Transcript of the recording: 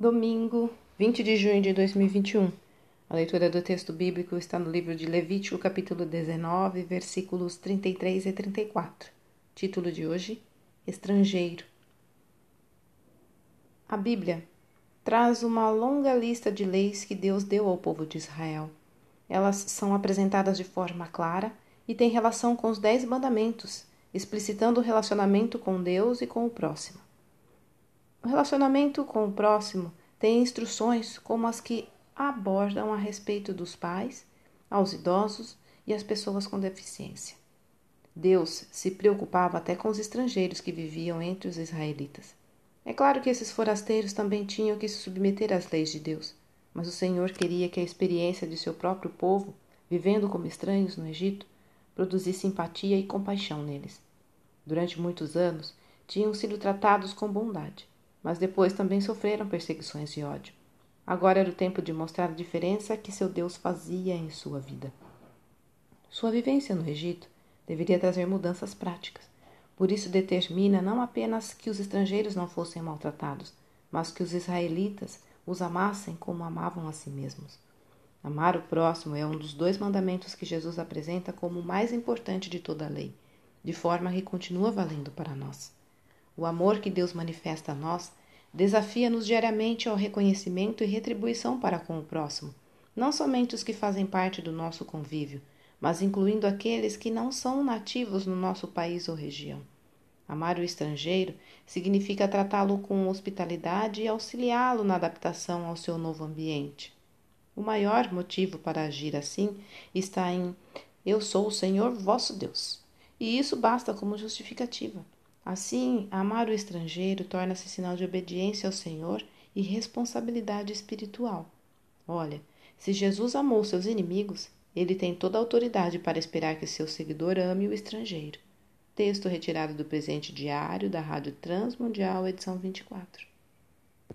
Domingo, 20 de junho de 2021. A leitura do texto bíblico está no livro de Levítico, capítulo 19, versículos 33 e 34. Título de hoje: Estrangeiro. A Bíblia traz uma longa lista de leis que Deus deu ao povo de Israel. Elas são apresentadas de forma clara e têm relação com os Dez Mandamentos, explicitando o relacionamento com Deus e com o próximo. O relacionamento com o próximo tem instruções como as que abordam a respeito dos pais, aos idosos e às pessoas com deficiência. Deus se preocupava até com os estrangeiros que viviam entre os israelitas. É claro que esses forasteiros também tinham que se submeter às leis de Deus, mas o Senhor queria que a experiência de seu próprio povo, vivendo como estranhos no Egito, produzisse simpatia e compaixão neles. Durante muitos anos, tinham sido tratados com bondade mas depois também sofreram perseguições e ódio. Agora era o tempo de mostrar a diferença que seu Deus fazia em sua vida. Sua vivência no Egito deveria trazer mudanças práticas. Por isso determina não apenas que os estrangeiros não fossem maltratados, mas que os israelitas os amassem como amavam a si mesmos. Amar o próximo é um dos dois mandamentos que Jesus apresenta como o mais importante de toda a lei, de forma que continua valendo para nós. O amor que Deus manifesta a nós desafia-nos diariamente ao reconhecimento e retribuição para com o próximo, não somente os que fazem parte do nosso convívio, mas incluindo aqueles que não são nativos no nosso país ou região. Amar o estrangeiro significa tratá-lo com hospitalidade e auxiliá-lo na adaptação ao seu novo ambiente. O maior motivo para agir assim está em Eu sou o Senhor vosso Deus. E isso basta como justificativa. Assim, amar o estrangeiro torna-se sinal de obediência ao Senhor e responsabilidade espiritual. Olha, se Jesus amou seus inimigos, ele tem toda a autoridade para esperar que seu seguidor ame o estrangeiro. Texto retirado do presente diário da Rádio Transmundial, edição 24.